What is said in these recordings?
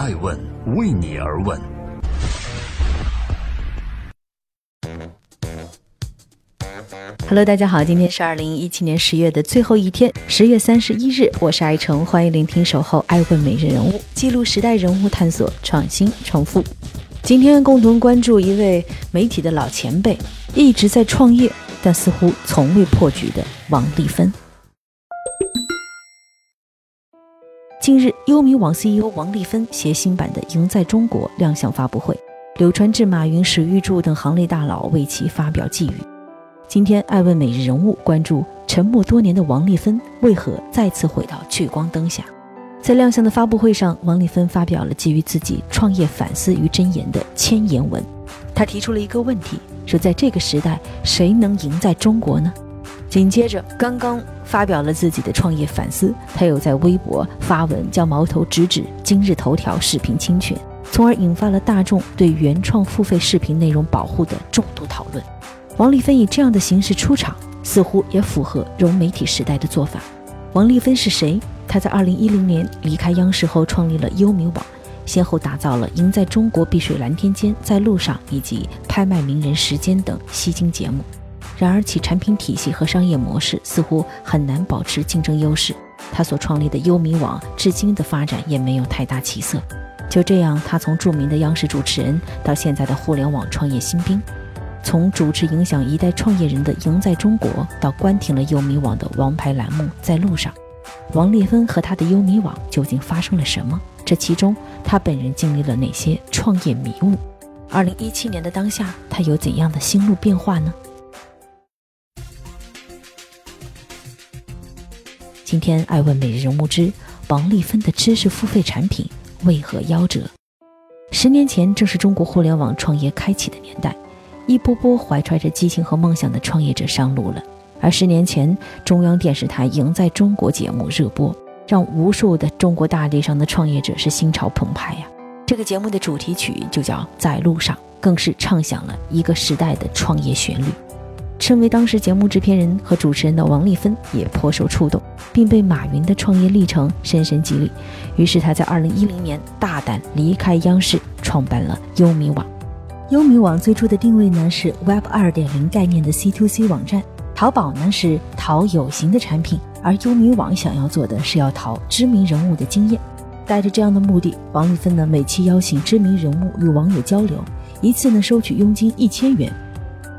爱问为你而问。Hello，大家好，今天是二零一七年十月的最后一天，十月三十一日，我是爱成，欢迎聆听守候爱问每日人物，记录时代人物，探索创新创富。今天共同关注一位媒体的老前辈，一直在创业，但似乎从未破局的王丽芬。近日，优米网 CEO 王丽芬携新版的《赢在中国》亮相发布会，柳传志、马云、史玉柱等行内大佬为其发表寄语。今天，爱问每日人物关注沉默多年的王丽芬为何再次回到聚光灯下。在亮相的发布会上，王丽芬发表了基于自己创业反思与箴言的千言文。他提出了一个问题：说在这个时代，谁能赢在中国呢？紧接着，刚刚发表了自己的创业反思，他又在微博发文，将矛头直指今日头条视频侵权，从而引发了大众对原创付费视频内容保护的重度讨论。王丽芬以这样的形式出场，似乎也符合融媒体时代的做法。王丽芬是谁？她在2010年离开央视后，创立了优米网，先后打造了《赢在中国》《碧水蓝天间》《在路上》以及《拍卖名人时间》等吸睛节目。然而，其产品体系和商业模式似乎很难保持竞争优势。他所创立的优米网至今的发展也没有太大起色。就这样，他从著名的央视主持人到现在的互联网创业新兵。从主持影响一代创业人的《赢在中国》到关停了优米网的王牌栏目《在路上》，王丽芬和他的优米网究竟发生了什么？这其中他本人经历了哪些创业迷雾？二零一七年的当下，他有怎样的心路变化呢？今天爱问每日人物之王丽芬的知识付费产品为何夭折？十年前正是中国互联网创业开启的年代。一波波怀揣着激情和梦想的创业者上路了，而十年前，中央电视台《赢在中国》节目热播，让无数的中国大地上的创业者是心潮澎湃呀。这个节目的主题曲就叫《在路上》，更是唱响了一个时代的创业旋律。身为当时节目制片人和主持人的王丽芬也颇受触动，并被马云的创业历程深深激励。于是他在2010年大胆离开央视，创办了优米网。优米网最初的定位呢是 Web 二点零概念的 C to C 网站，淘宝呢是淘有形的产品，而优米网想要做的是要淘知名人物的经验。带着这样的目的，王丽芬呢每期邀请知名人物与网友交流，一次呢收取佣金一千元，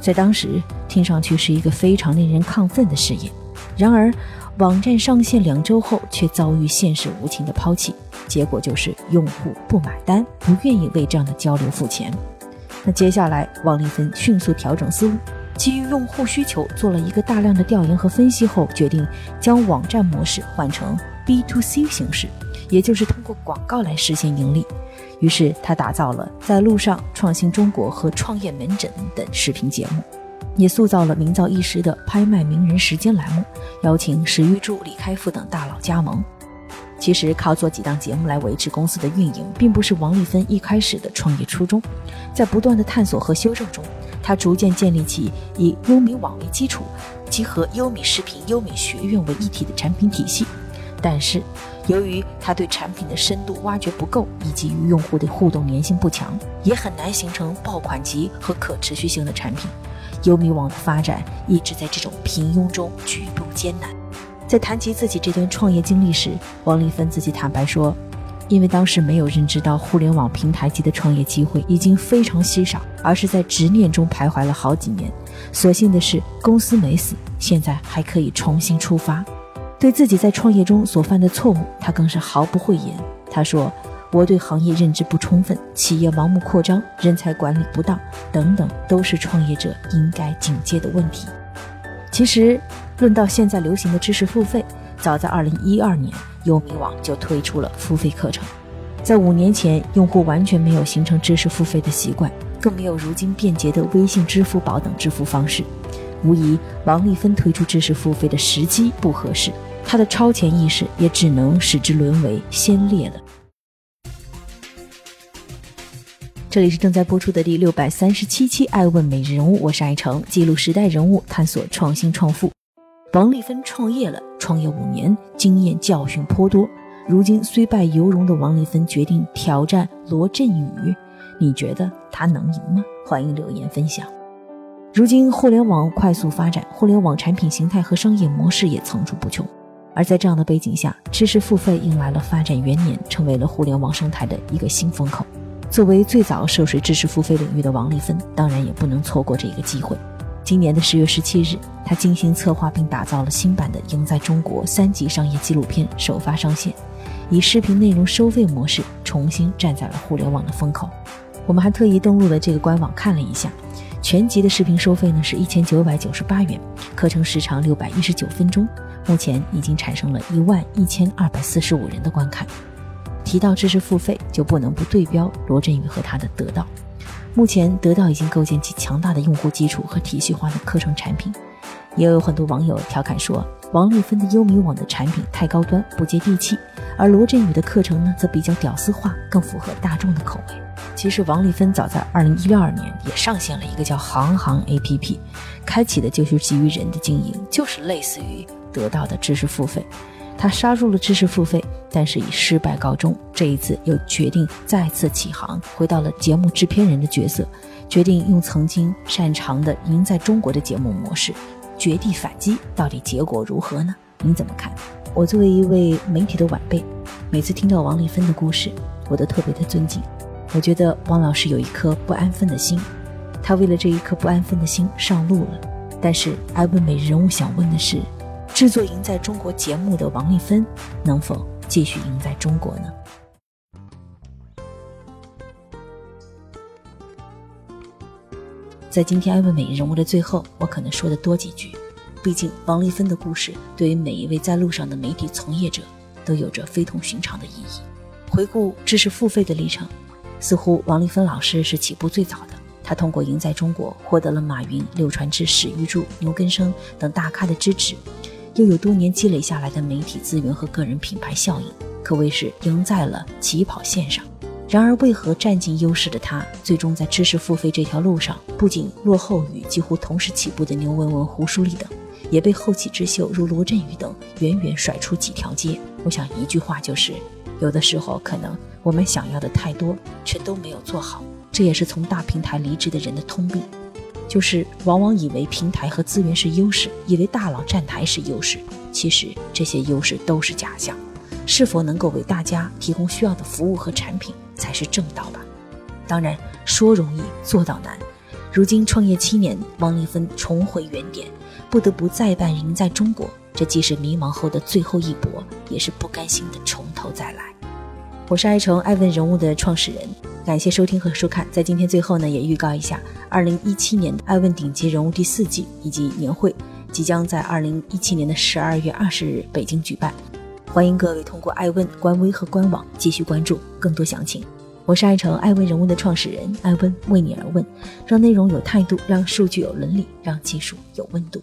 在当时听上去是一个非常令人亢奋的事业。然而，网站上线两周后却遭遇现实无情的抛弃，结果就是用户不买单，不愿意为这样的交流付钱。那接下来，王丽芬迅速调整思路，基于用户需求做了一个大量的调研和分析后，决定将网站模式换成 B to C 形式，也就是通过广告来实现盈利。于是，他打造了《在路上》《创新中国》和《创业门诊》等视频节目，也塑造了名噪一时的“拍卖名人时间”栏目，邀请史玉柱、李开复等大佬加盟。其实靠做几档节目来维持公司的运营，并不是王丽芬一开始的创业初衷。在不断的探索和修正中，他逐渐建立起以优米网为基础，集合优米视频、优米学院为一体的产品体系。但是，由于他对产品的深度挖掘不够，以及与用户的互动粘性不强，也很难形成爆款级和可持续性的产品。优米网的发展一直在这种平庸中举步艰难。在谈及自己这段创业经历时，王丽芬自己坦白说：“因为当时没有认知到互联网平台级的创业机会已经非常稀少，而是在执念中徘徊了好几年。所幸的是，公司没死，现在还可以重新出发。对自己在创业中所犯的错误，他更是毫不讳言。他说：‘我对行业认知不充分，企业盲目扩张，人才管理不当，等等，都是创业者应该警戒的问题。’其实。”论到现在流行的知识付费，早在二零一二年，优米网就推出了付费课程。在五年前，用户完全没有形成知识付费的习惯，更没有如今便捷的微信、支付宝等支付方式。无疑，王丽芬推出知识付费的时机不合适，他的超前意识也只能使之沦为先烈了。这里是正在播出的第六百三十七期《爱问每日人物》，我是爱成，记录时代人物，探索创新创富。王丽芬创业了，创业五年，经验教训颇多。如今虽败犹荣的王丽芬决定挑战罗振宇，你觉得他能赢吗？欢迎留言分享。如今互联网快速发展，互联网产品形态和商业模式也层出不穷。而在这样的背景下，知识付费迎来了发展元年，成为了互联网生态的一个新风口。作为最早涉水知识付费领域的王丽芬，当然也不能错过这个机会。今年的十月十七日，她精心策划并打造了新版的《赢在中国》三集商业纪录片首发上线，以视频内容收费模式重新站在了互联网的风口。我们还特意登录了这个官网看了一下。全集的视频收费呢是一千九百九十八元，课程时长六百一十九分钟，目前已经产生了一万一千二百四十五人的观看。提到知识付费，就不能不对标罗振宇和他的得到。目前得到已经构建起强大的用户基础和体系化的课程产品，也有很多网友调侃说，王丽芬的优米网的产品太高端不接地气，而罗振宇的课程呢则比较屌丝化，更符合大众的口味。其实王丽芬早在二零一二年也上线了一个叫“行行 ”APP，开启的就是基于人的经营，就是类似于得到的知识付费。他杀入了知识付费，但是以失败告终。这一次又决定再次起航，回到了节目制片人的角色，决定用曾经擅长的“赢在中国”的节目模式，绝地反击。到底结果如何呢？您怎么看？我作为一位媒体的晚辈，每次听到王丽芬的故事，我都特别的尊敬。我觉得王老师有一颗不安分的心，他为了这一颗不安分的心上路了。但是艾问美人物想问的是，制作《赢在中国》节目的王丽芬能否继续赢在中国呢？在今天艾问美人物的最后，我可能说的多几句，毕竟王丽芬的故事对于每一位在路上的媒体从业者都有着非同寻常的意义。回顾知识付费的历程。似乎王丽芬老师是起步最早的，他通过赢在中国获得了马云、柳传志、史玉柱、牛根生等大咖的支持，又有多年积累下来的媒体资源和个人品牌效应，可谓是赢在了起跑线上。然而，为何占尽优势的他，最终在知识付费这条路上，不仅落后于几乎同时起步的牛文文、胡舒立等，也被后起之秀如罗振宇等远远甩出几条街？我想一句话就是。有的时候，可能我们想要的太多，却都没有做好。这也是从大平台离职的人的通病，就是往往以为平台和资源是优势，以为大佬站台是优势，其实这些优势都是假象。是否能够为大家提供需要的服务和产品，才是正道吧？当然，说容易做到难。如今创业七年，王丽芬重回原点，不得不再办《赢在中国》，这既是迷茫后的最后一搏，也是不甘心的从头再来。我是爱成爱问人物的创始人，感谢收听和收看。在今天最后呢，也预告一下，二零一七年的爱问顶级人物第四季以及年会即将在二零一七年的十二月二十日北京举办，欢迎各位通过爱问官微和官网继续关注更多详情。我是爱成爱问人物的创始人，爱问为你而问，让内容有态度，让数据有伦理，让技术有温度。